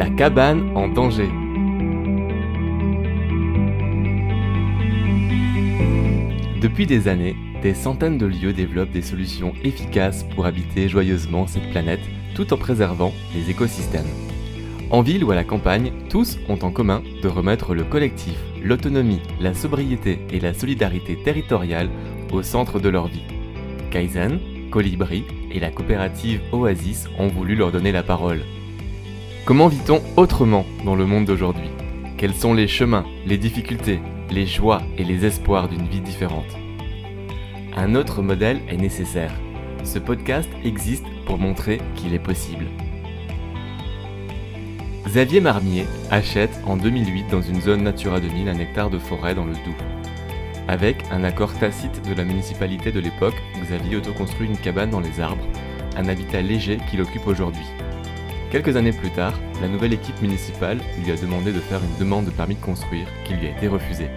La cabane en danger. Depuis des années, des centaines de lieux développent des solutions efficaces pour habiter joyeusement cette planète tout en préservant les écosystèmes. En ville ou à la campagne, tous ont en commun de remettre le collectif, l'autonomie, la sobriété et la solidarité territoriale au centre de leur vie. Kaizen, Colibri et la coopérative Oasis ont voulu leur donner la parole. Comment vit-on autrement dans le monde d'aujourd'hui? Quels sont les chemins, les difficultés, les joies et les espoirs d'une vie différente? Un autre modèle est nécessaire. Ce podcast existe pour montrer qu'il est possible. Xavier Marmier achète en 2008 dans une zone Natura 2000 un hectare de forêt dans le Doubs. Avec un accord tacite de la municipalité de l'époque, Xavier autoconstruit une cabane dans les arbres, un habitat léger qu'il occupe aujourd'hui. Quelques années plus tard, la nouvelle équipe municipale lui a demandé de faire une demande de permis de construire qui lui a été refusée.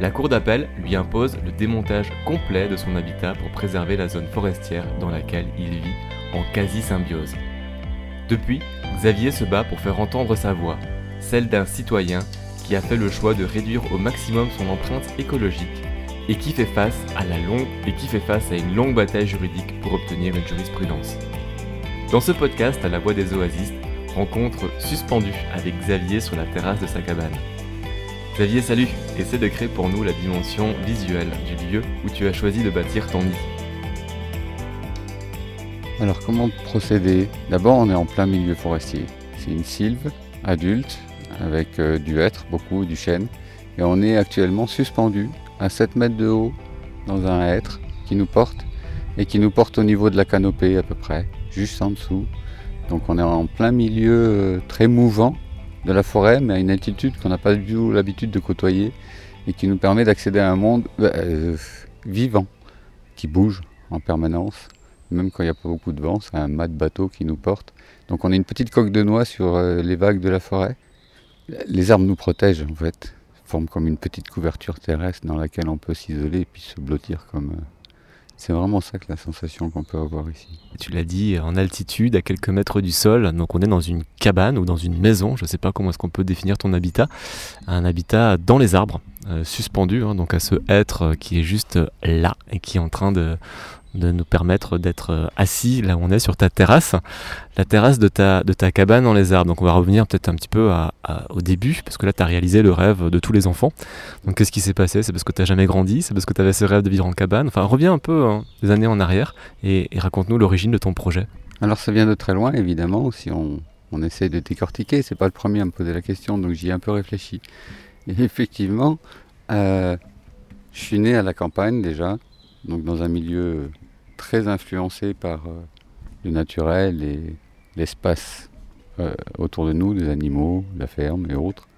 La cour d'appel lui impose le démontage complet de son habitat pour préserver la zone forestière dans laquelle il vit en quasi-symbiose. Depuis, Xavier se bat pour faire entendre sa voix, celle d'un citoyen qui a fait le choix de réduire au maximum son empreinte écologique et qui fait face à la longue et qui fait face à une longue bataille juridique pour obtenir une jurisprudence. Dans ce podcast à la voix des oasistes, rencontre suspendue avec Xavier sur la terrasse de sa cabane. Xavier, salut Essaie de créer pour nous la dimension visuelle du lieu où tu as choisi de bâtir ton nid. Alors comment procéder? D'abord on est en plein milieu forestier. C'est une sylve adulte avec euh, du hêtre, beaucoup, du chêne. Et on est actuellement suspendu à 7 mètres de haut dans un hêtre qui nous porte et qui nous porte au niveau de la canopée à peu près, juste en dessous. Donc on est en plein milieu euh, très mouvant de la forêt, mais à une altitude qu'on n'a pas du tout l'habitude de côtoyer et qui nous permet d'accéder à un monde euh, vivant, qui bouge en permanence. Même quand il n'y a pas beaucoup de vent, c'est un mat de bateau qui nous porte. Donc on est une petite coque de noix sur les vagues de la forêt. Les arbres nous protègent en fait, forment comme une petite couverture terrestre dans laquelle on peut s'isoler et puis se blottir comme. C'est vraiment ça que la sensation qu'on peut avoir ici. Tu l'as dit, en altitude, à quelques mètres du sol, donc on est dans une cabane ou dans une maison, je ne sais pas comment est-ce qu'on peut définir ton habitat, un habitat dans les arbres, euh, suspendu, hein, donc à ce être qui est juste là et qui est en train de, de nous permettre d'être euh, assis là où on est sur ta terrasse, la terrasse de ta, de ta cabane dans les arbres. Donc on va revenir peut-être un petit peu au début, parce que là tu as réalisé le rêve de tous les enfants. Donc qu'est-ce qui s'est passé? C'est parce que tu n'as jamais grandi? C'est parce que tu avais ce rêve de vivre en cabane? Enfin reviens un peu hein, des années en arrière et, raconte-nous l'origine de ton projet. Alors ça vient de très loin évidemment, si on, on de décortiquer, c'est pas le premier à me poser la question, donc j'y ai un peu réfléchi. Et effectivement, euh, je suis né à la campagne déjà, donc dans un milieu très influencé par euh, le naturel et l'espace euh, autour de nous, des animaux, la ferme et autres.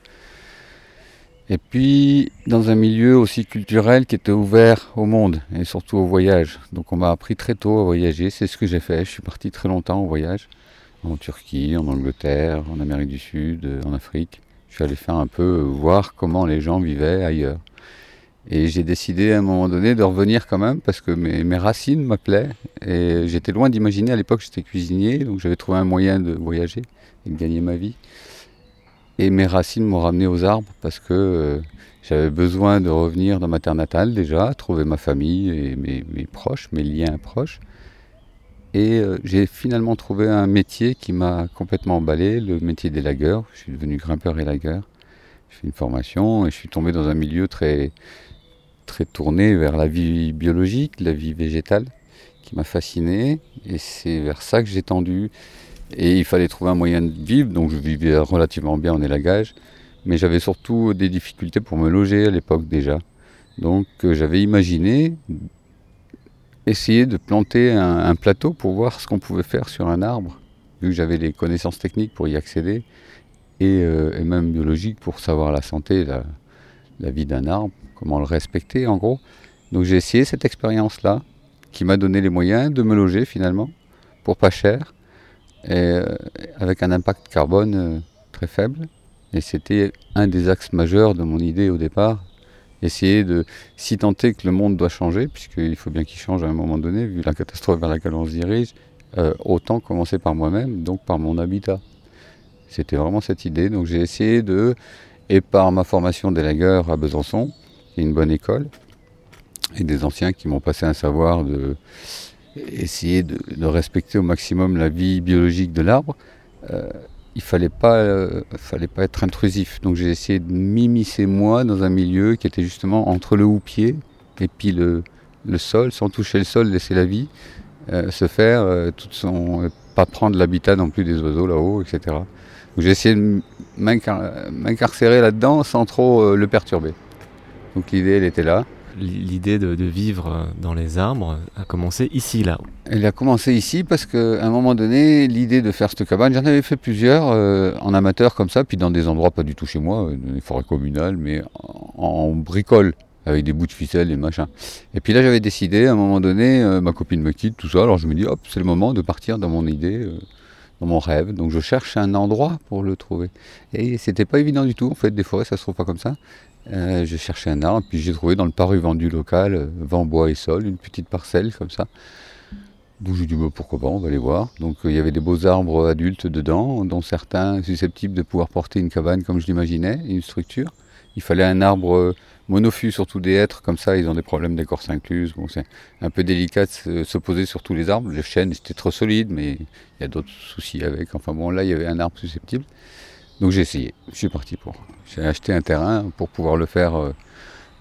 Et puis dans un milieu aussi culturel qui était ouvert au monde et surtout au voyage. Donc on m'a appris très tôt à voyager, c'est ce que j'ai fait. Je suis parti très longtemps au voyage, en Turquie, en Angleterre, en Amérique du Sud, en Afrique. Je suis allé faire un peu voir comment les gens vivaient ailleurs. Et j'ai décidé à un moment donné de revenir quand même parce que mes, racines m'appelaient. Et j'étais loin d'imaginer, à l'époque j'étais cuisinier, donc j'avais trouvé un moyen de voyager et de gagner ma vie. Et mes racines m'ont ramené aux arbres parce que euh, j'avais besoin de revenir dans ma terre natale déjà, trouver ma famille et mes, proches, mes liens proches. Et euh, j'ai finalement trouvé un métier qui m'a complètement emballé, le métier des lagueurs. Je suis devenu grimpeur et lagueur. J'ai fait une formation et je suis tombé dans un milieu très, très tourné vers la vie biologique, la vie végétale, qui m'a fasciné. Et c'est vers ça que j'ai tendu. Et il fallait trouver un moyen de vivre, donc je vivais relativement bien en élagage. Mais j'avais surtout des difficultés pour me loger à l'époque déjà. Donc euh, j'avais imaginé essayer de planter un, plateau pour voir ce qu'on pouvait faire sur un arbre, vu que j'avais les connaissances techniques pour y accéder, et, euh, même biologiques pour savoir la santé, la vie d'un arbre comment le respecter en gros. Donc j'ai essayé cette expérience-là, qui m'a donné les moyens de me loger finalement, pour pas cher, et euh, avec un impact carbone euh, très faible. Et c'était un des axes majeurs de mon idée au départ, essayer de, si tenter que le monde doit changer, puisqu'il faut bien qu'il change à un moment donné, vu la catastrophe vers laquelle on se dirige, euh, autant commencer par moi-même, donc par mon habitat. C'était vraiment cette idée. Donc j'ai essayé de, et par ma formation d'élagueur à Besançon, une bonne école, et des anciens qui m'ont passé un savoir de essayer de, respecter au maximum la vie biologique de l'arbre, euh, il fallait euh, fallait pas être intrusif. Donc j'ai essayé de m'immiscer moi dans un milieu qui était justement entre le houppier et puis le, le sol, sans toucher le sol, laisser la vie euh, se faire, euh, son, pas prendre l'habitat non plus des oiseaux là-haut, etc. Donc j'ai essayé de m'incarcérer là-dedans sans trop le perturber. Donc l'idée, elle était là l'idée de, vivre dans les arbres a commencé ici, là Elle a commencé ici parce qu'à un moment donné, l'idée de faire cette cabane, j'en avais fait plusieurs euh, en amateur comme ça, puis dans des endroits pas du tout chez moi, euh, dans les forêts communales, mais en, bricole, avec des bouts de ficelle et machin. Et puis là, j'avais décidé, à un moment donné, euh, ma copine me quitte, tout ça, alors je me dis, hop, c'est le moment de partir dans mon idée dans mon rêve. Donc je cherche un endroit pour le trouver. Et c'était pas évident du tout. En fait, des forêts, ça se trouve pas comme ça. Euh, j'ai cherché un arbre, puis j'ai trouvé dans le paru vendu local, euh, vent, bois et sol, une petite parcelle comme ça. Donc j'ai dit bah, pourquoi pas, on va aller voir. Donc euh, il y avait des beaux arbres adultes dedans, dont certains susceptibles de pouvoir porter une cabane comme je l'imaginais, une structure. Il fallait un arbre monofus, surtout des hêtres, comme ça ils ont des problèmes d'écorce incluse. Bon, c'est un peu délicat de se poser sur tous les arbres. Les chênes c'était trop solide, mais il y a d'autres soucis avec. Enfin bon, là il y avait un arbre susceptible. Donc j'ai essayé, je suis parti pour. J'ai acheté un terrain pour pouvoir le faire euh,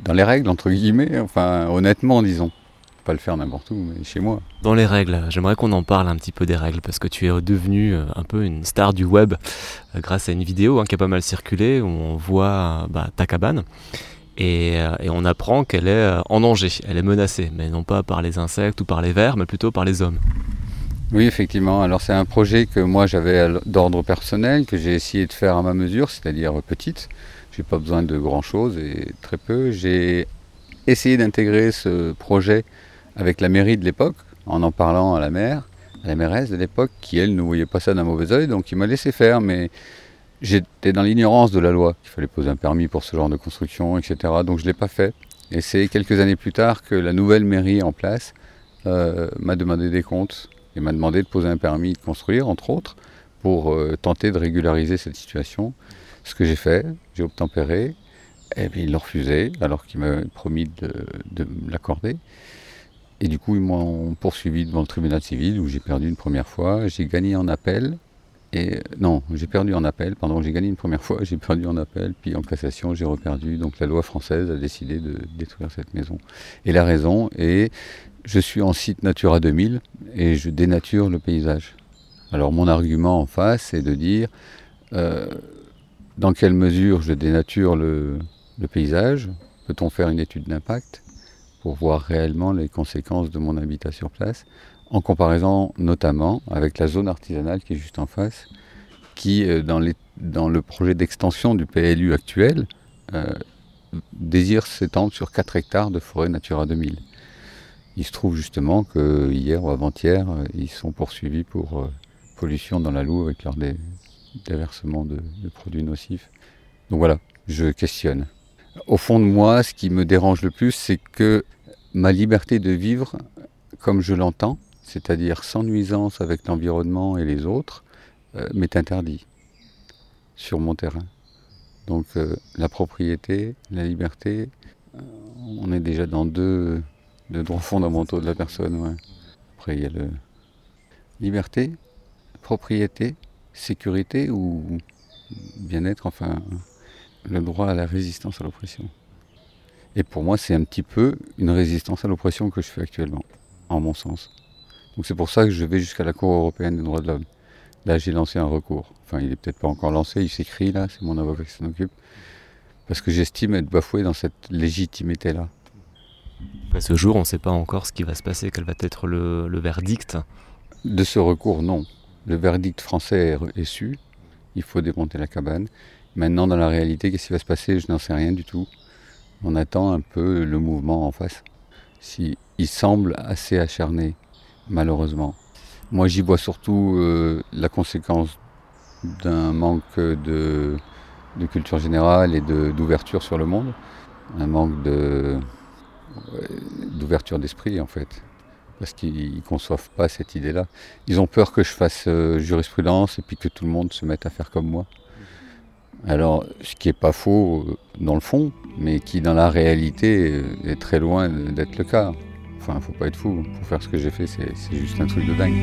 dans les règles, entre guillemets, enfin honnêtement disons. Pas le faire n'importe où, mais chez moi. Dans les règles, j'aimerais qu'on en parle un petit peu des règles, parce que tu es devenu euh, un peu une star du web euh, grâce à une vidéo hein, qui a pas mal circulé, où on voit bah, ta cabane. Et, et, on apprend qu'elle est en danger, elle est menacée, mais non pas par les insectes ou par les vers, mais plutôt par les hommes. Oui, effectivement. Alors c'est un projet que moi j'avais d'ordre personnel, que j'ai essayé de faire à ma mesure, c'est-à-dire petite. J'ai pas besoin de grand-chose et très peu. J'ai essayé d'intégrer ce projet avec la mairie de l'époque, en en parlant à la maire, à la mairesse de l'époque, qui elle ne voyait pas ça d'un mauvais oeil, donc il m'a laissé faire, mais j'étais dans l'ignorance de la loi, qu'il fallait poser un permis pour ce genre de construction, etc. Donc je ne l'ai pas fait. Et c'est quelques années plus tard que la nouvelle mairie en place euh, m'a demandé des comptes il m'a demandé de poser un permis de construire, entre autres, pour euh, tenter de régulariser cette situation. Ce que j'ai fait, j'ai obtempéré, et puis il l'a refusé, alors qu'il m'a promis de l'accorder. Et du coup, ils m'ont poursuivi devant le tribunal civil où j'ai perdu une première fois. J'ai gagné en appel. Et non, j'ai perdu en appel. Pardon, j'ai gagné une première fois, j'ai perdu en appel, puis en cassation, j'ai reperdu. Donc la loi française a décidé de détruire cette maison. Et la raison est je suis en site Natura 2000 et je dénature le paysage. Alors mon argument en face, c'est de dire euh, dans quelle mesure je dénature le, paysage, peut-on faire une étude d'impact pour voir réellement les conséquences de mon habitat sur place, en comparaison notamment avec la zone artisanale qui est juste en face, qui euh, dans, le projet d'extension du PLU actuel euh, désire s'étendre sur 4 hectares de forêt Natura 2000. Il se trouve justement que hier ou avant-hier, euh, ils sont poursuivis pour pollution dans la Loue avec leur déversement de, produits nocifs. Donc voilà, je questionne. Au fond de moi, ce qui me dérange le plus, c'est que ma liberté de vivre comme je l'entends, c'est-à-dire sans nuisance avec l'environnement et les autres, euh, m'est interdit sur mon terrain. Donc la propriété, la liberté, on est déjà dans deux, de droits fondamentaux de la personne. Après, il y a le liberté, propriété, sécurité ou bien-être, enfin, le droit à la résistance à l'oppression. Et pour moi, c'est un petit peu une résistance à l'oppression que je fais actuellement, en mon sens. Donc c'est pour ça que je vais jusqu'à la Cour européenne des droits de l'homme. Là, j'ai lancé un recours. Enfin, il n'est peut-être pas encore lancé, il s'écrit là, c'est mon avocat qui s'en occupe. Parce que j'estime être bafoué dans cette légitimité-là. À ce jour, on ne sait pas encore ce qui va se passer, quel va être le, verdict. De ce recours, non. Le verdict français est, su. Il faut démonter la cabane. Maintenant, dans la réalité, qu'est-ce qui va se passer? Je n'en sais rien du tout. On attend un peu le mouvement en face. Si, il semble assez acharné, malheureusement. Moi, j'y vois surtout euh, la conséquence d'un manque de, culture générale et d'ouverture sur le monde, un manque d'ouverture d'esprit en fait. parce qu'ils ne conçoivent pas cette idée-là. Ils ont peur que je fasse euh, jurisprudence et puis que tout le monde se mette à faire comme moi. Alors, ce qui n'est pas faux euh, dans le fond, mais qui dans la réalité est très loin d'être le cas. Enfin, faut pas être fou. Pour faire ce que j'ai fait, c'est juste un truc de dingue.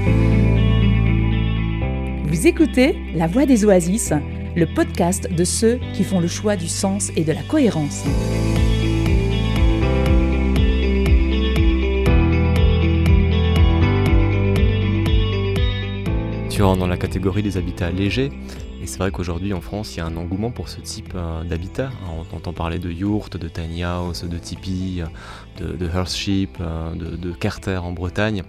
Vous écoutez La Voix des Oasis, le podcast de ceux qui font le choix du sens et de la cohérence. Tu rentres dans la catégorie des habitats légers. Et c'est vrai qu'aujourd'hui en France, il y a un engouement pour ce type euh, d'habitat. On entend parler de yurt, de tiny house, de tipi, de, de euh, de, de carter en Bretagne.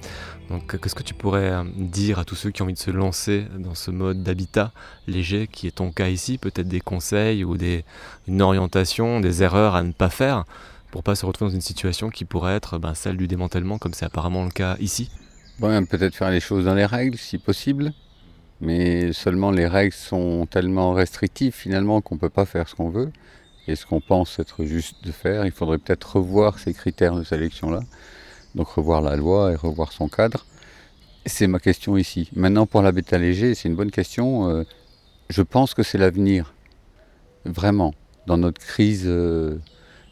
Donc qu'est-ce que tu pourrais euh, dire à tous ceux qui ont envie de se lancer dans ce mode d'habitat léger qui est ton cas ici Peut-être des conseils ou des, une orientation, des erreurs à ne pas faire pour pas se retrouver dans une situation qui pourrait être ben, celle du démantèlement comme c'est apparemment le cas ici? Ouais, peut-être faire les choses dans les règles si possible, mais seulement les règles sont tellement restrictives finalement qu'on ne peut pas faire ce qu'on veut et ce qu'on pense être juste de faire. Il faudrait peut-être revoir ces critères de sélection-là, donc revoir la loi et revoir son cadre. C'est ma question ici. Maintenant pour l'habitat léger, c'est une bonne question. Euh, je pense que c'est l'avenir, vraiment, dans notre crise. Euh,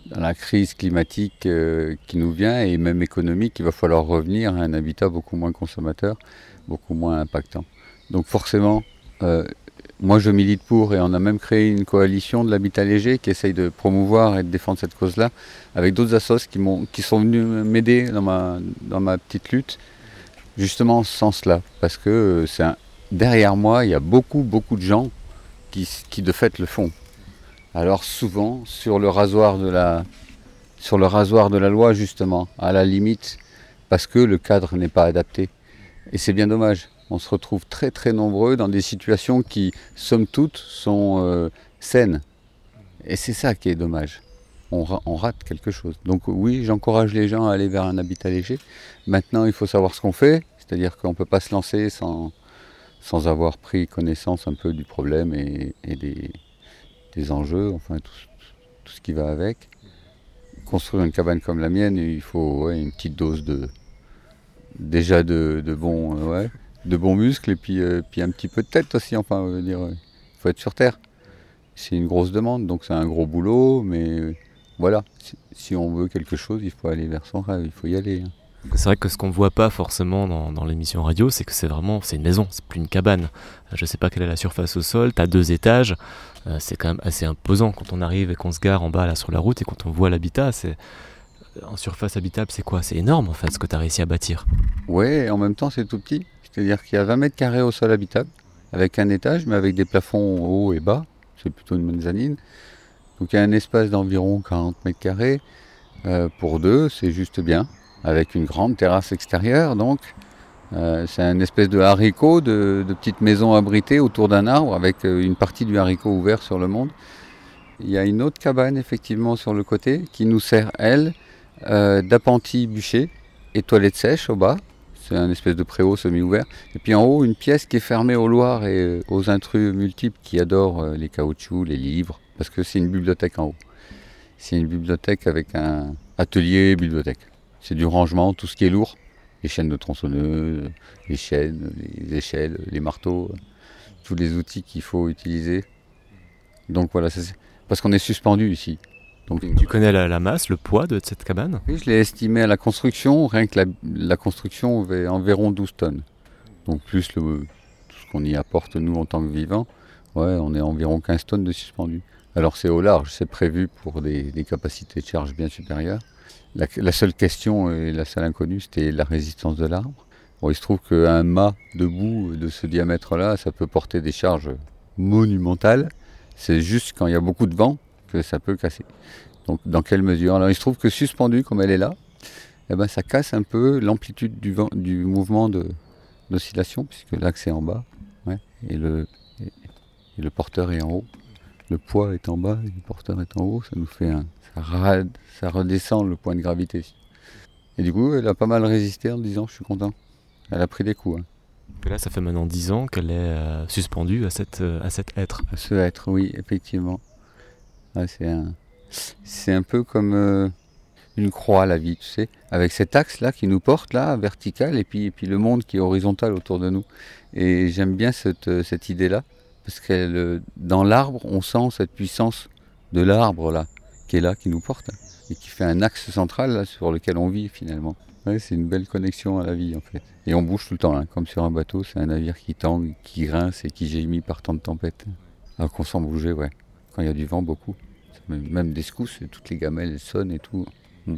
dans la crise climatique euh, qui nous vient et même économique, il va falloir revenir à un habitat beaucoup moins consommateur, beaucoup moins impactant. Donc forcément, euh, moi je milite pour et on a même créé une coalition de l'habitat léger qui essaye de promouvoir et de défendre cette cause-là avec d'autres assos qui, sont venus m'aider dans ma, petite lutte, justement en ce sens-là. Parce que euh, derrière moi, il y a beaucoup, beaucoup de gens qui, qui de fait le font. Alors souvent sur le rasoir de la sur le rasoir de la loi justement, à la limite, parce que le cadre n'est pas adapté. Et c'est bien dommage. On se retrouve très très nombreux dans des situations qui, somme toute, sont euh, saines. Et c'est ça qui est dommage. On, rate quelque chose. Donc oui, j'encourage les gens à aller vers un habitat léger. Maintenant, il faut savoir ce qu'on fait. C'est-à-dire qu'on ne peut pas se lancer sans, avoir pris connaissance un peu du problème et, des, enjeux, enfin tout, ce qui va avec. Construire une cabane comme la mienne, il faut une petite dose de déjà de, de bons euh, de bons muscles et puis, euh, puis un petit peu de tête aussi. Enfin, dire, il faut être sur terre. C'est une grosse demande, donc c'est un gros boulot, mais euh, voilà. Si, on veut quelque chose, il faut aller vers son rêve, il faut y aller. Hein. C'est vrai que ce qu'on ne voit pas forcément dans, l'émission radio, c'est que c'est vraiment c'est une maison, c'est plus une cabane. Je ne sais pas quelle est la surface au sol, tu as deux étages, euh, c'est quand même assez imposant quand on arrive et qu'on se gare en bas là sur la route et quand on voit l'habitat, c'est en surface habitable, c'est quoi? C'est énorme en fait ce que tu as réussi à bâtir. Ouais, en même temps c'est tout petit, c'est-à-dire qu'il y a 20 mètres carrés au sol habitable avec un étage mais avec des plafonds hauts et bas, c'est plutôt une mezzanine. Donc il y a un espace d'environ 40 mètres carrés euh, pour deux, c'est juste bien avec une grande terrasse extérieure. Donc, euh, c'est une espèce de haricot, de, de petite maison abritée autour d'un arbre avec euh, une partie du haricot ouvert sur le monde. Il y a une autre cabane effectivement sur le côté qui nous sert, elle, euh, d'appentis bûchés et toilettes sèches au bas. C'est un espèce de préau semi-ouvert. Et puis en haut, une pièce qui est fermée au Loir et aux intrus multiples qui adorent les caoutchoucs, les livres, parce que c'est une bibliothèque en haut. C'est une bibliothèque avec un atelier bibliothèque. C'est du rangement, tout ce qui est lourd. Les chaînes de tronçonneuses, les chaînes, les échelles, les marteaux, tous les outils qu'il faut utiliser. Donc voilà, parce qu'on est suspendu ici. Donc, tu connais la, masse, le poids de cette cabane? Oui, je l'ai estimé à la construction, rien que la, construction avait environ 12 tonnes. Donc plus le, tout ce qu'on y apporte nous en tant que vivants, ouais, on est environ 15 tonnes de suspendu. Alors c'est au large, c'est prévu pour des capacités de charge bien supérieures. La, seule question et la seule inconnue, c'était la résistance de l'arbre. Bon, il se trouve qu'un mât debout de ce diamètre-là, ça peut porter des charges monumentales. C'est juste quand il y a beaucoup de vent que ça peut casser. Donc dans quelle mesure? Alors il se trouve que suspendu comme elle est là, eh ben, ça casse un peu l'amplitude du, vent, du mouvement d'oscillation, puisque l'axe est en bas, et, le, et le porteur est en haut. Le poids est en bas et le porteur est en haut, ça nous fait un, ça, redescend le point de gravité. Et du coup, elle a pas mal résisté en disant je suis content. Elle a pris des coups. Hein. là, ça fait maintenant 10 ans qu'elle est euh, suspendue à, cette, euh, à cet être. À ce être, oui, effectivement. C'est un, un peu comme euh, une croix la vie, tu sais, avec cet axe là qui nous porte là, vertical, et puis, et puis le monde qui est horizontal autour de nous. Et j'aime bien cette, euh, cette idée là, parce que dans l'arbre, on sent cette puissance de l'arbre là, qui est là, qui nous porte, et qui fait un axe central là, sur lequel on vit finalement. Ouais, c'est une belle connexion à la vie en fait. Et on bouge tout le temps, hein, comme sur un bateau, c'est un navire qui tangue, qui grince et qui gémit par tant de tempêtes. Alors qu'on sent bouger, ouais. Quand il y a du vent, beaucoup. Même des secousses, toutes les gamelles sonnent et tout. Hmm.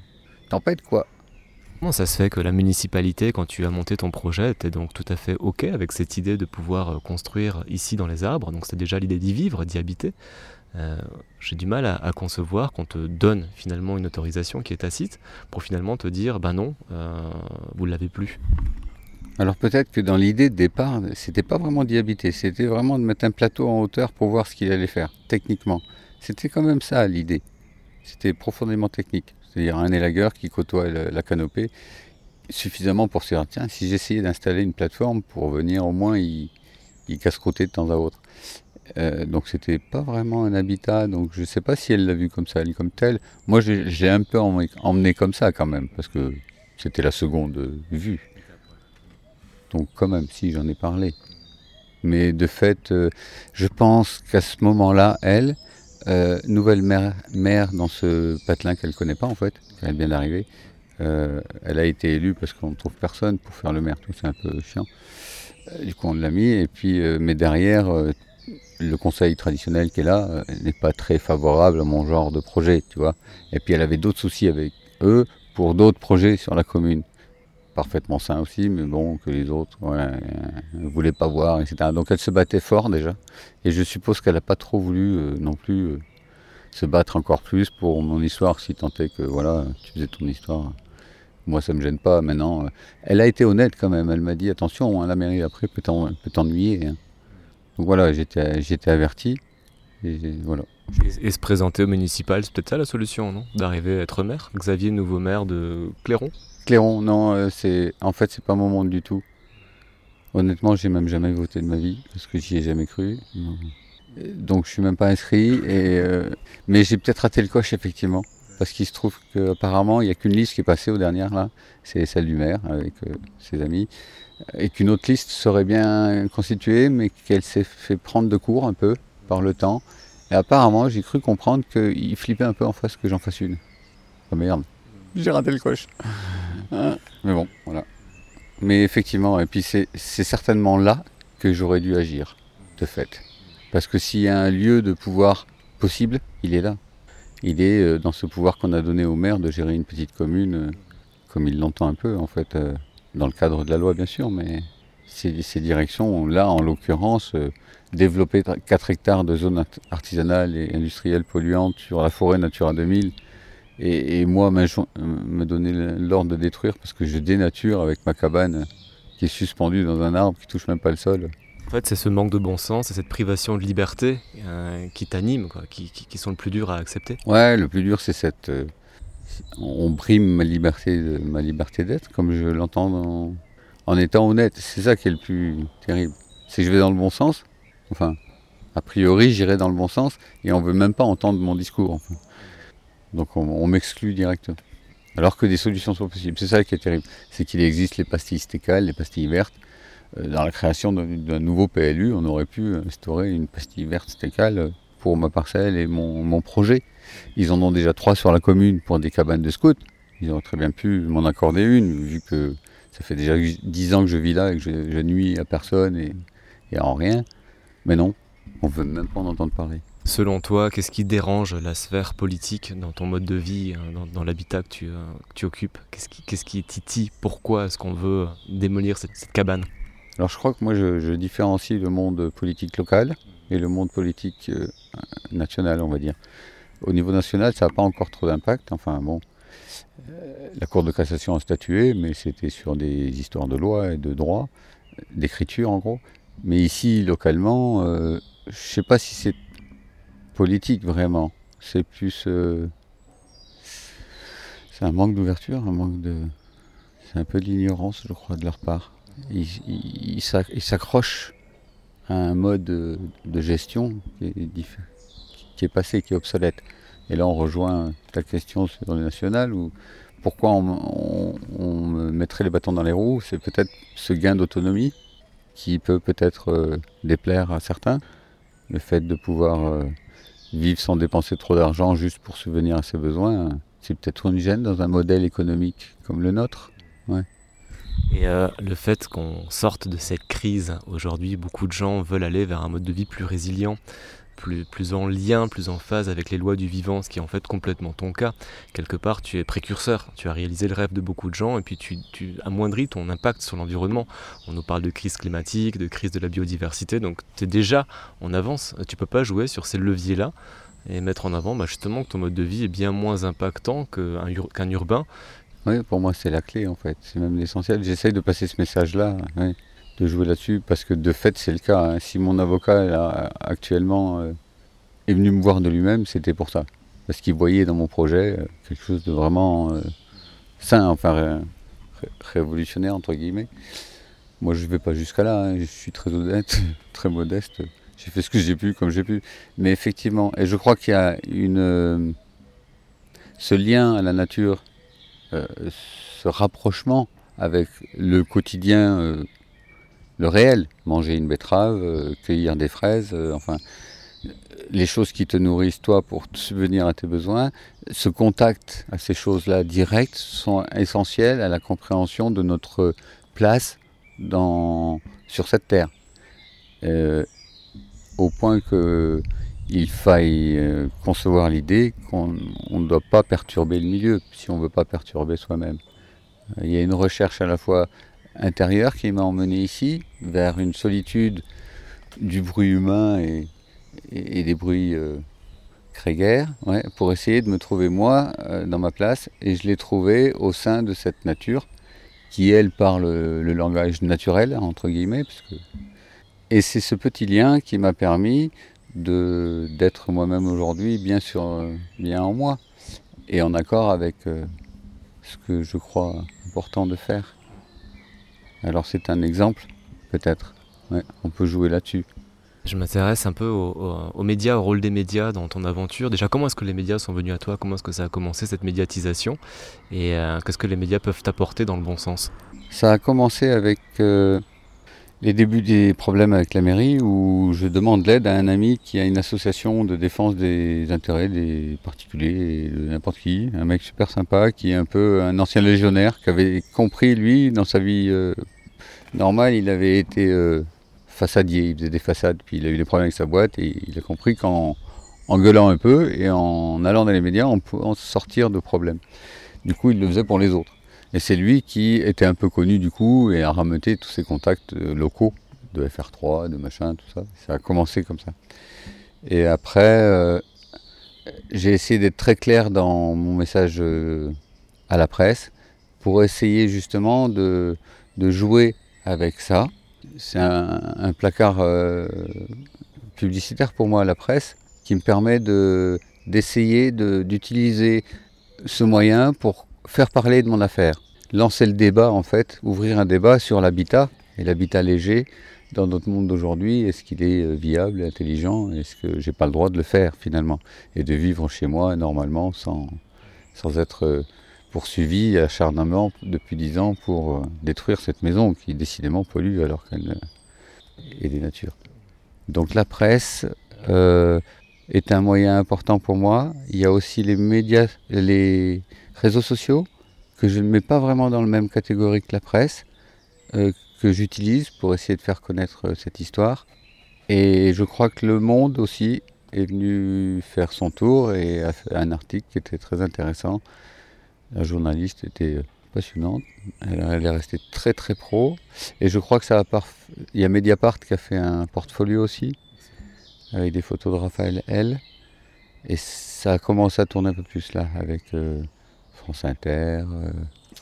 Tempête quoi. Comment ça se fait que la municipalité, quand tu as monté ton projet, était donc tout à fait OK avec cette idée de pouvoir euh, construire ici dans les arbres? Donc c'était déjà l'idée d'y vivre, d'y habiter. Euh, j'ai du mal à, concevoir qu'on te donne finalement une autorisation qui est tacite pour finalement te dire ben non, euh, vous ne l'avez plus. Alors peut-être que dans l'idée de départ, c'était pas vraiment d'y habiter, c'était vraiment de mettre un plateau en hauteur pour voir ce qu'il allait faire, techniquement. C'était quand même ça l'idée. C'était profondément technique. C'est-à-dire un élagueur qui côtoie la canopée suffisamment pour se dire tiens, si j'essayais d'installer une plateforme pour venir au moins y, casse-croûter de temps à autre. Euh, donc c'était pas vraiment un habitat, donc je sais pas si elle l'a vu comme ça, elle comme telle. Moi j'ai un peu emmené, comme ça quand même, parce que c'était la seconde vue. Donc quand même, si j'en ai parlé. Mais de fait, euh, je pense qu'à ce moment-là, elle, euh, nouvelle mère, dans ce patelin qu'elle connaît pas en fait, elle vient d'arriver, elle a été élue parce qu'on ne trouve personne pour faire le maire, tout c'est un peu chiant. Du coup on l'a mis, et puis, mais derrière, le conseil traditionnel qui est là euh, n'est pas très favorable à mon genre de projet, tu vois. Et puis elle avait d'autres soucis avec eux pour d'autres projets sur la commune. Parfaitement sain aussi, mais bon, que les autres ne voulaient pas voir, etc. Donc elle se battait fort déjà. Et je suppose qu'elle n'a pas trop voulu euh, non plus euh, se battre encore plus pour mon histoire, si tant est que voilà, tu faisais ton histoire. Moi, ça me gêne pas maintenant. Elle a été honnête quand même. Elle m'a dit attention, hein, la mairie après peut t'ennuyer. Hein. Donc voilà, j'étais averti. Et, voilà. Et, se présenter au municipal, c'est peut-être ça la solution, non? D'arriver à être maire? Xavier, nouveau maire de Cléron? Cléron, non, euh, c'est en fait, c'est pas mon monde du tout. Honnêtement, j'ai même jamais voté de ma vie, parce que j'y ai jamais cru. Donc je suis même pas inscrit, et, euh, mais j'ai peut-être raté le coche, effectivement. Parce qu'il se trouve qu'apparemment, il n'y a qu'une liste qui est passée aux dernières, là. C'est celle du maire, avec euh, ses amis et qu'une autre liste serait bien constituée, mais qu'elle s'est fait prendre de court un peu par le temps. Et apparemment, j'ai cru comprendre qu'il flippait un peu en face que j'en fasse une. Oh merde, j'ai raté le coche. Mais bon, voilà. Mais effectivement, et puis c'est certainement là que j'aurais dû agir, de fait. Parce que s'il y a un lieu de pouvoir possible, il est là. Il est euh, dans ce pouvoir qu'on a donné au maire de gérer une petite commune, euh, comme il l'entend un peu, en fait. Euh, dans le cadre de la loi bien sûr, mais ces, ces directions, là en l'occurrence, développer 4 hectares de zones artisanales et industrielles polluantes sur la forêt Natura 2000, et, et moi me donner l'ordre de détruire parce que je dénature avec ma cabane qui est suspendue dans un arbre qui touche même pas le sol. En fait, c'est ce manque de bon sens et cette privation de liberté euh, qui t'anime, qui, qui, qui, sont le plus dur à accepter. Ouais, le plus dur, c'est cette, euh, on brime ma liberté, ma liberté d'être, comme je l'entends en étant honnête. C'est ça qui est le plus terrible. C'est que je vais dans le bon sens. Enfin, a priori, j'irai dans le bon sens et on veut même pas entendre mon discours. Donc on, m'exclut directement. Alors que des solutions sont possibles. C'est ça qui est terrible. C'est qu'il existe les pastilles stécales, les pastilles vertes. Euh, dans la création d'un nouveau PLU, on aurait pu instaurer une pastille verte stécale pour ma parcelle et mon projet. Ils en ont déjà trois sur la commune pour des cabanes de scouts. Ils auraient très bien pu m'en accorder une, vu que ça fait déjà dix ans que je vis là et que je, nuis à personne et, en rien. Mais non, on veut même pas en entendre parler. Selon toi, qu'est-ce qui dérange la sphère politique dans ton mode de vie, hein, dans, l'habitat que tu, euh, occupes? Qu'est-ce qui, qu'est-ce qui est titi Pourquoi est-ce qu'on veut démolir cette, cabane? Alors je crois que moi je, différencie le monde politique local et le monde politique euh, national, on va dire. Au niveau national, ça n'a pas encore trop d'impact. Enfin bon, euh, la Cour de cassation a statué, mais c'était sur des histoires de loi et de droit, d'écriture en gros. Mais ici, localement, euh, je ne sais pas si c'est politique vraiment. C'est plus. Euh, c'est un manque d'ouverture, un manque de. C'est un peu d'ignorance, je crois, de leur part. Ils s'accrochent à un mode de gestion qui est passé, qui est obsolète. Et là, on rejoint ta question sur le national, pourquoi on, me mettrait les bâtons dans les roues? C'est peut-être ce gain d'autonomie qui peut peut-être euh, déplaire à certains. Le fait de pouvoir euh, vivre sans dépenser trop d'argent juste pour subvenir à ses besoins, c'est peut-être une gêne dans un modèle économique comme le nôtre. Et euh, le fait qu'on sorte de cette crise, aujourd'hui, beaucoup de gens veulent aller vers un mode de vie plus résilient, plus, plus en lien, plus en phase avec les lois du vivant, ce qui est en fait complètement ton cas. Quelque part, tu es précurseur, tu as réalisé le rêve de beaucoup de gens et puis tu, tu amoindris ton impact sur l'environnement. On nous parle de crise climatique, de crise de la biodiversité, donc tu es déjà en avance. Tu peux pas jouer sur ces leviers-là et mettre en avant bah, justement que ton mode de vie est bien moins impactant qu'un urbain oui, pour moi, c'est la clé en fait. C'est même l'essentiel. J'essaye de passer ce message-là, de jouer là-dessus, parce que de fait, c'est le cas. Hein. Si mon avocat là, actuellement euh, est venu me voir de lui-même, c'était pour ça. Parce qu'il voyait dans mon projet euh, quelque chose de vraiment euh, sain, enfin révolutionnaire, entre guillemets. Moi, je ne vais pas jusqu'à là. Hein. Je suis très honnête, très modeste. J'ai fait ce que j'ai pu, comme j'ai pu. Mais effectivement, et je crois qu'il y a une, ce lien à la nature ce rapprochement avec le quotidien, le réel, manger une betterave, euh, cueillir des fraises, enfin, les choses qui te nourrissent toi pour subvenir à tes besoins, ce contact à ces choses-là directes sont essentiels à la compréhension de notre place dans, sur cette terre. au point que il faille euh, concevoir l'idée qu'on ne doit pas perturber le milieu si on ne veut pas perturber soi-même. Il y a une recherche à la fois intérieure qui m'a emmené ici vers une solitude du bruit humain et, des bruits euh, pour essayer de me trouver moi euh, dans ma place et je l'ai trouvé au sein de cette nature qui elle parle le langage naturel entre guillemets et c'est ce petit lien qui m'a permis d'être moi-même aujourd'hui bien bien en moi et en accord avec euh, ce que je crois important de faire. Alors c'est un exemple peut-être. on peut jouer là-dessus. Je m'intéresse un peu aux, médias, au rôle des médias dans ton aventure. Déjà, comment est-ce que les médias sont venus à toi? Comment est-ce que ça a commencé cette médiatisation? Et euh, qu'est-ce que les médias peuvent t'apporter dans le bon sens? Ça a commencé avec euh, les débuts des problèmes avec la mairie où je demande l'aide à un ami qui a une association de défense des intérêts des particuliers, de n'importe qui, un mec super sympa qui est un peu un ancien légionnaire qui avait compris lui dans sa vie euh, normale, il avait été euh, façadier, il faisait des façades, puis il a eu des problèmes avec sa boîte et il a compris qu'en en gueulant un peu et en allant dans les médias, on peut en sortir de problèmes. Du coup, il le faisait pour les autres. Et c'est lui qui était un peu connu du coup et a rameuté tous ses contacts euh, locaux de FR3, de machin, tout ça. Ça a commencé comme ça. Et après, euh, j'ai essayé d'être très clair dans mon message euh, à la presse pour essayer justement de, jouer avec ça. C'est un, placard publicitaire pour moi à la presse qui me permet d'essayer d'utiliser ce moyen pour faire parler de mon affaire, lancer le débat en fait, ouvrir un débat sur l'habitat et l'habitat léger dans notre monde d'aujourd'hui. Est-ce qu'il est euh, viable intelligent? Est-ce que j'ai pas le droit de le faire finalement? Et de vivre chez moi normalement sans, sans être euh, poursuivi acharnement depuis dix ans pour euh, détruire cette maison qui décidément pollue alors qu'elle est des natures. Donc la presse est un moyen important pour moi. Il y a aussi les médias, les réseaux sociaux, que je ne mets pas vraiment dans la même catégorie que la presse, euh, que j'utilise pour essayer de faire connaître euh, cette histoire. Et je crois que Le Monde aussi est venu faire son tour et a fait un article qui était très intéressant. La journaliste était euh, passionnante, elle, est restée très très pro. Et je crois que ça va Il y a Mediapart qui a fait un portfolio aussi, avec des photos de Raphaël L. Et ça a commencé à tourner un peu plus là, avec France Inter. Euh,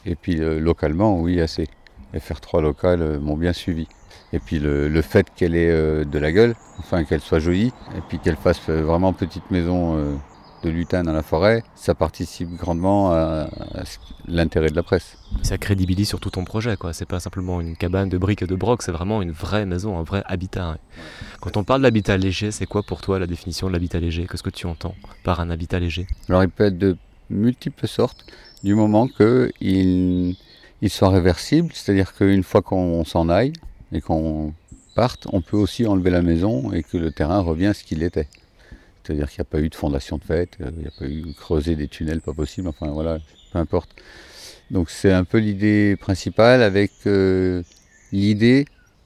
et puis euh, localement, oui, assez. FR3 local euh, m'ont bien suivi. Et puis le, fait qu'elle ait de la gueule, enfin qu'elle soit jolie, et puis qu'elle fasse vraiment petite maison de lutin dans la forêt, ça participe grandement à, l'intérêt de la presse. Ça crédibilise surtout ton projet, quoi. C'est pas simplement une cabane de briques et de brocs, c'est vraiment une vraie maison, un vrai habitat. Quand on parle d'habitat léger, c'est quoi pour toi la définition de l'habitat léger? Qu'est-ce que tu entends par un habitat léger? Alors il peut être de multiples sortes, du moment qu'il il soit réversible, c'est-à-dire qu'une fois qu'on s'en aille et qu'on parte, on peut aussi enlever la maison et que le terrain revient ce qu'il était. C'est-à-dire qu'il n'y a pas eu de fondation de fête, euh, il n'y a pas eu creuser des tunnels, pas possible, enfin voilà, peu importe. Donc c'est un peu l'idée principale avec euh, l'idée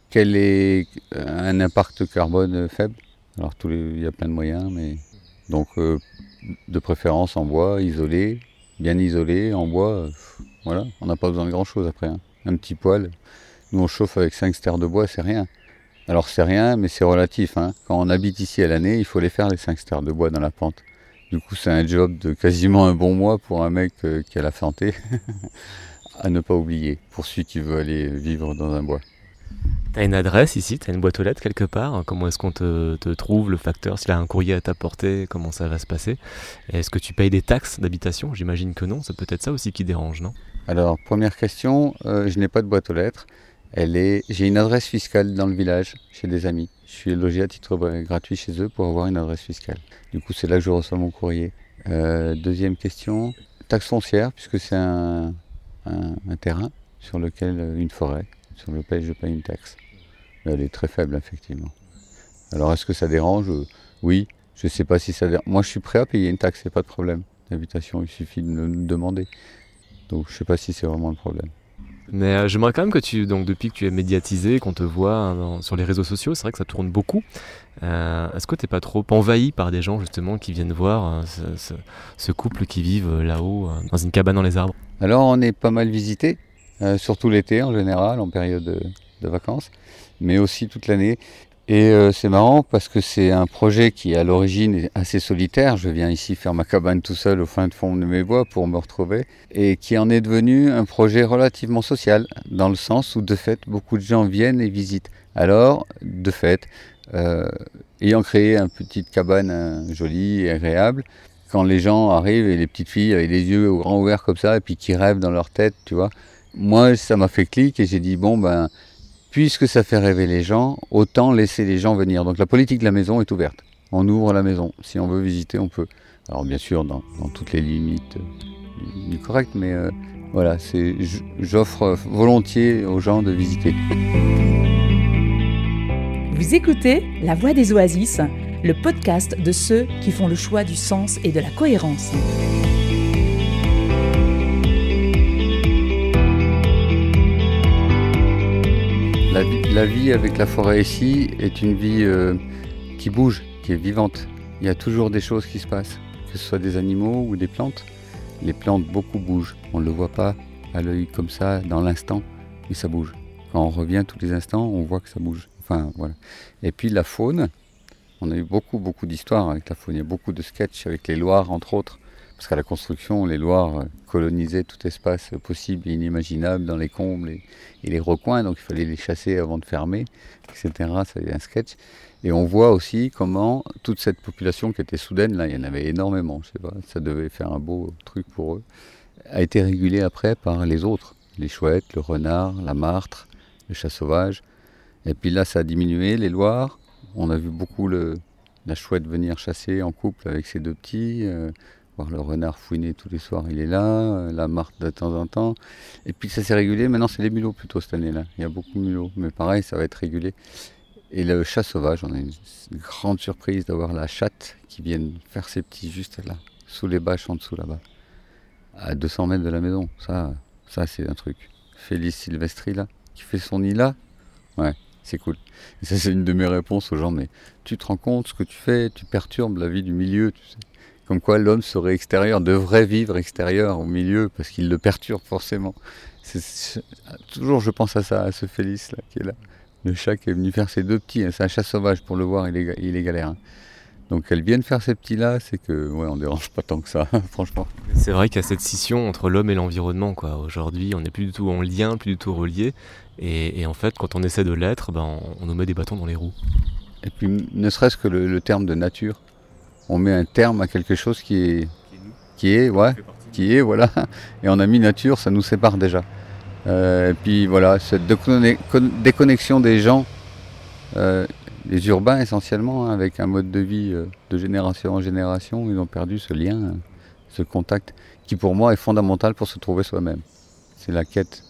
qu'elle ait un impact carbone faible. Alors tous les, il y a plein de moyens, mais donc euh, de préférence en bois, isolé, bien isolé, en bois, voilà, on n'a pas besoin de grand chose après. Hein. Un petit poêle, nous on chauffe avec 5 stères de bois, c'est rien. Alors c'est rien, mais c'est relatif. Hein. Quand on habite ici à l'année, il faut les faire les 5 stères de bois dans la pente. Du coup, c'est un job de quasiment un bon mois pour un mec euh, qui a la santé à ne pas oublier, pour celui qui veut aller vivre dans un bois. Tu as une adresse ici, tu as une boîte aux lettres quelque part. Comment est-ce qu'on te, trouve, le facteur S'il a un courrier à t'apporter, comment ça va se passer? Est-ce que tu payes des taxes d'habitation? J'imagine que non. C'est peut-être ça aussi qui dérange, non? Alors, première question, euh, je n'ai pas de boîte aux lettres. J'ai une adresse fiscale dans le village, chez des amis. Je suis logé à titre gratuit chez eux pour avoir une adresse fiscale. Du coup, c'est là que je reçois mon courrier. Euh, deuxième question, taxe foncière, puisque c'est un, terrain sur lequel, euh, une forêt, sur lequel je paye une taxe. Elle est très faible, effectivement. Alors, est-ce que ça dérange? Oui, je ne sais pas si ça dérange. Moi, je suis prêt à payer une taxe, c'est pas de problème d'habitation, il suffit de me demander. Donc, je ne sais pas si c'est vraiment le problème. Mais euh, j'aimerais quand même que tu, donc depuis que tu es médiatisé, qu'on te voit hein, sur les réseaux sociaux, c'est vrai que ça tourne beaucoup. Euh, est-ce que tu n'es pas trop envahi par des gens justement qui viennent voir euh, ce, couple qui vivent là-haut dans une cabane dans les arbres? Alors on est pas mal visité, surtout l'été en général, en période de vacances, mais aussi toute l'année. Et euh, c'est marrant parce que c'est un projet qui à l'origine est assez solitaire. Je viens ici faire ma cabane tout seul au fin de fond de mes bois pour me retrouver et qui en est devenu un projet relativement social dans le sens où de fait beaucoup de gens viennent et visitent. Alors de fait, euh, ayant créé une petite cabane euh, jolie et agréable, quand les gens arrivent et les petites filles avec les yeux grands ouverts comme ça et puis qui rêvent dans leur tête, tu vois, moi ça m'a fait clic et j'ai dit bon ben puisque ça fait rêver les gens, autant laisser les gens venir. Donc la politique de la maison est ouverte. On ouvre la maison. Si on veut visiter, on peut. Alors bien sûr, dans, toutes les limites euh, du correct, mais euh, voilà, c'est, j'offre volontiers aux gens de visiter. Vous écoutez La Voix des Oasis, le podcast de ceux qui font le choix du sens et de la cohérence. La vie, avec la forêt ici est une vie euh, qui bouge, qui est vivante. Il y a toujours des choses qui se passent, que ce soit des animaux ou des plantes. Les plantes, beaucoup bougent. On ne le voit pas à l'œil comme ça, dans l'instant, mais ça bouge. Quand on revient tous les instants, on voit que ça bouge. Et puis la faune, on a eu beaucoup, beaucoup d'histoires avec la faune. Il y a beaucoup de sketchs avec les Loirs, entre autres. Parce qu'à la construction, les Loirs colonisaient tout espace possible et inimaginable dans les combles et, les recoins, donc il fallait les chasser avant de fermer, etc. Ça un sketch. Et on voit aussi comment toute cette population qui était soudaine, là, il y en avait énormément, je sais pas, ça devait faire un beau truc pour eux, a été régulée après par les autres, les chouettes, le renard, la martre, le chat sauvage. Et puis là, ça a diminué, les Loirs. On a vu beaucoup la chouette venir chasser en couple avec ses deux petits. Euh, voir le renard fouiner tous les soirs, il est là, euh, la marque de temps en temps. Et puis ça s'est régulé, maintenant c'est les mulots plutôt cette année-là. Il y a beaucoup de mulots, mais pareil, ça va être régulé. Et le chat sauvage, on a une, grande surprise d'avoir la chatte qui vient faire ses petits juste là, sous les bâches en dessous là-bas, à 200 mètres de la maison. Ça, ça c'est un truc. Félix Silvestri là, qui fait son nid là, ouais, c'est cool. Et ça c'est une de mes réponses aux gens, mais tu te rends compte ce que tu fais, tu perturbes la vie du milieu, tu sais comme quoi l'homme serait extérieur, devrait vivre extérieur au milieu, parce qu'il le perturbe forcément. toujours je pense à ça, à ce Félix là, qui est là. Le chat qui est venu faire ses deux petits, hein. c'est un chat sauvage pour le voir, il est, il est galère. Hein. Donc qu'elle vienne faire ces petits là, c'est que ouais, on dérange pas tant que ça, franchement. C'est vrai qu'il y a cette scission entre l'homme et l'environnement, quoi. Aujourd'hui, on n'est plus du tout en lien, plus du tout relié, et, en fait, quand on essaie de l'être, ben, on, nous met des bâtons dans les roues. Et puis, ne serait-ce que le terme de nature, on met un terme à quelque chose qui est, qui est, ouais, qui est, voilà. Et on a mis nature, ça nous sépare déjà. Euh, et puis voilà, cette déconnexion des gens, euh, les urbains essentiellement, hein, avec un mode de vie euh, de génération en génération, ils ont perdu ce lien, ce contact, qui pour moi est fondamental pour se trouver soi-même. C'est la quête,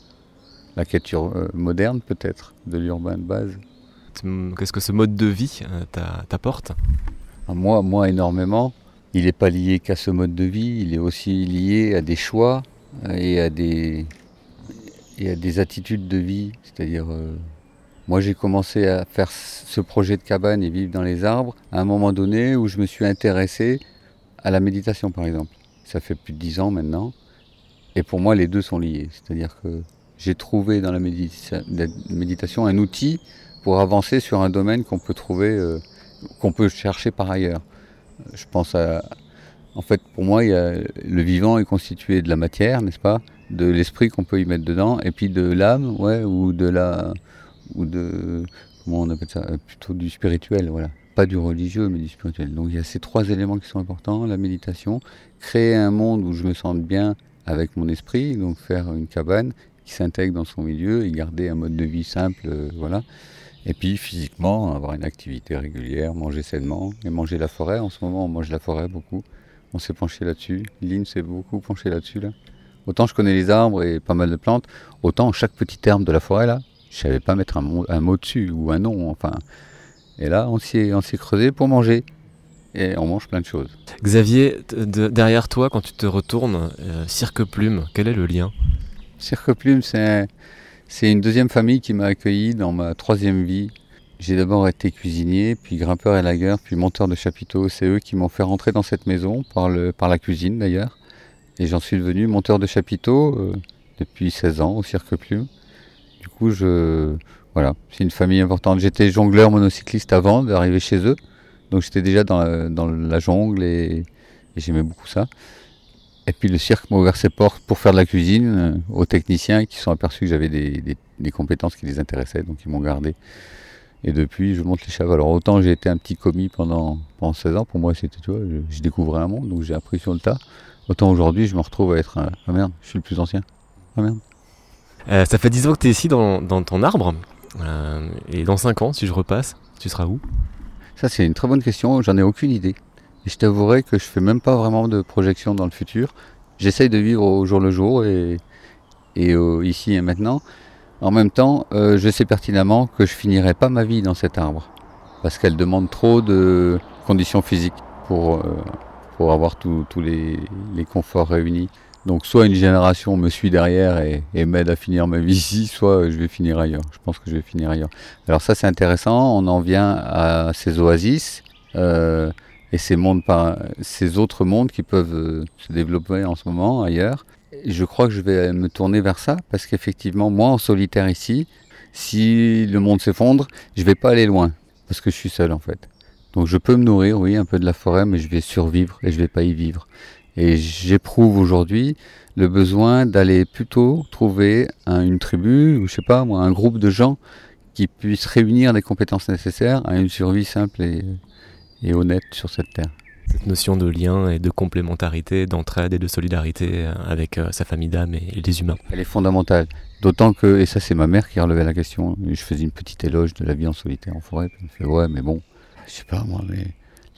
la quête moderne peut-être de l'urbain de base. Qu'est-ce que ce mode de vie t'apporte? Moi, moi, énormément. Il n'est pas lié qu'à ce mode de vie, il est aussi lié à des choix et à des, et à des attitudes de vie. C'est-à-dire, euh, moi j'ai commencé à faire ce projet de cabane et vivre dans les arbres à un moment donné où je me suis intéressé à la méditation par exemple. Ça fait plus de dix ans maintenant. Et pour moi, les deux sont liés. C'est-à-dire que j'ai trouvé dans la, méditation un outil pour avancer sur un domaine qu'on peut trouver, euh, qu'on peut chercher par ailleurs. Je pense à, en fait, pour moi, il y a, le vivant est constitué de la matière, n'est-ce pas? De l'esprit qu'on peut y mettre dedans, et puis de l'âme, ouais, ou de la, ou de, comment on appelle ça? Plutôt du spirituel, voilà. Pas du religieux, mais du spirituel. Donc il y a ces trois éléments qui sont importants la méditation, créer un monde où je me sente bien avec mon esprit, donc faire une cabane qui s'intègre dans son milieu et garder un mode de vie simple, euh, voilà. Et puis physiquement, avoir une activité régulière, manger sainement et manger la forêt. En ce moment, on mange la forêt beaucoup. On s'est penché là-dessus. Lynn s'est beaucoup penché là-dessus. Là. Autant je connais les arbres et pas mal de plantes, autant chaque petit herbe de la forêt, là, je savais pas mettre un mot, un mot dessus ou un nom. Enfin. Et là, on s'y est, creusé pour manger. Et on mange plein de choses. Xavier, derrière toi, quand tu te retournes, euh, Cirque Plume, quel est le lien? Cirque Plume, c'est une deuxième famille qui m'a accueilli dans ma troisième vie. J'ai d'abord été cuisinier, puis grimpeur et lagueur, puis monteur de chapiteaux. C'est eux qui m'ont fait rentrer dans cette maison, par, le, par la cuisine d'ailleurs. Et j'en suis devenu monteur de chapiteaux euh, depuis 16 ans au Cirque Plume. Du coup, je, voilà, c'est une famille importante. J'étais jongleur monocycliste avant d'arriver chez eux. Donc j'étais déjà dans la, dans la jungle et, j'aimais beaucoup ça. Et puis le cirque m'a ouvert ses portes pour faire de la cuisine euh, aux techniciens qui sont aperçus que j'avais des, des, des, compétences qui les intéressaient, donc ils m'ont gardé. Et depuis, je monte les chevaux. Alors autant j'ai été un petit commis pendant, pendant 16 ans, pour moi c'était, tu vois, je, découvrais un monde, donc j'ai appris sur le tas. Autant aujourd'hui, je me retrouve à être, un... ah merde, je suis le plus ancien. Ah merde. Euh, ça fait 10 ans que tu es ici dans, dans ton arbre. Euh, et dans 5 ans, si je repasse, tu seras où? Ça c'est une très bonne question, j'en ai aucune idée. Et je t'avouerai que je fais même pas vraiment de projection dans le futur. J'essaye de vivre au jour le jour et, et ici et maintenant. En même temps, euh, je sais pertinemment que je finirai pas ma vie dans cet arbre, parce qu'elle demande trop de conditions physiques pour, euh, pour avoir tous les, les, conforts réunis. Donc soit une génération me suit derrière et, et m'aide à finir ma vie ici, soit je vais finir ailleurs. Je pense que je vais finir ailleurs. Alors ça c'est intéressant, on en vient à ces oasis euh, et ces, autres mondes qui peuvent se développer en ce moment ailleurs je crois que je vais me tourner vers ça parce qu'effectivement, moi en solitaire ici, si le monde s'effondre, je vais pas aller loin parce que je suis seul en fait. Donc je peux me nourrir, oui, un peu de la forêt, mais je vais survivre et je vais pas y vivre. Et j'éprouve aujourd'hui le besoin d'aller plutôt trouver une tribu ou je sais pas moi, un groupe de gens qui puissent réunir les compétences nécessaires à une survie simple et honnête sur cette terre cette notion de lien et de complémentarité, d'entraide et de solidarité avec euh, sa famille d'âme et les humains. Elle est fondamentale. D'autant que, et ça c'est ma mère qui a relevé la question, je faisais une petite éloge de la vie en solitaire en forêt, elle me fait ouais mais bon, je sais pas moi, mais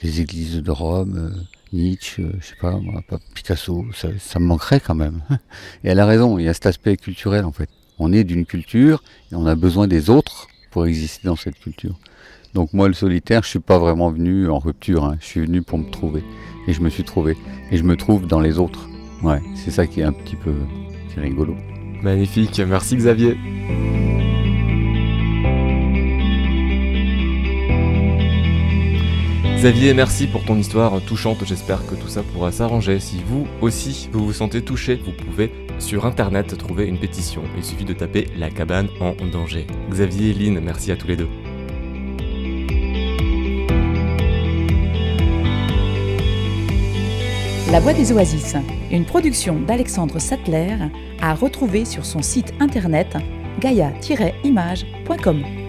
les églises de Rome, euh, Nietzsche, euh, je sais pas moi, Picasso, ça, ça, me manquerait quand même. Et elle a raison, il y a cet aspect culturel en fait. On est d'une culture et on a besoin des autres pour exister dans cette culture. Donc moi, le solitaire, je suis pas vraiment venu en rupture. Hein. Je suis venu pour me trouver. Et je me suis trouvé. Et je me trouve dans les autres. Ouais, c'est ça qui est un petit peu rigolo. Magnifique. Merci Xavier. Xavier, merci pour ton histoire touchante. J'espère que tout ça pourra s'arranger. Si vous aussi vous vous sentez touché, vous pouvez sur internet trouver une pétition. Il suffit de taper la cabane en danger. Xavier et Lynn, merci à tous les deux. La Voix des Oasis, une production d'Alexandre Sattler, à retrouver sur son site internet gaia-image.com.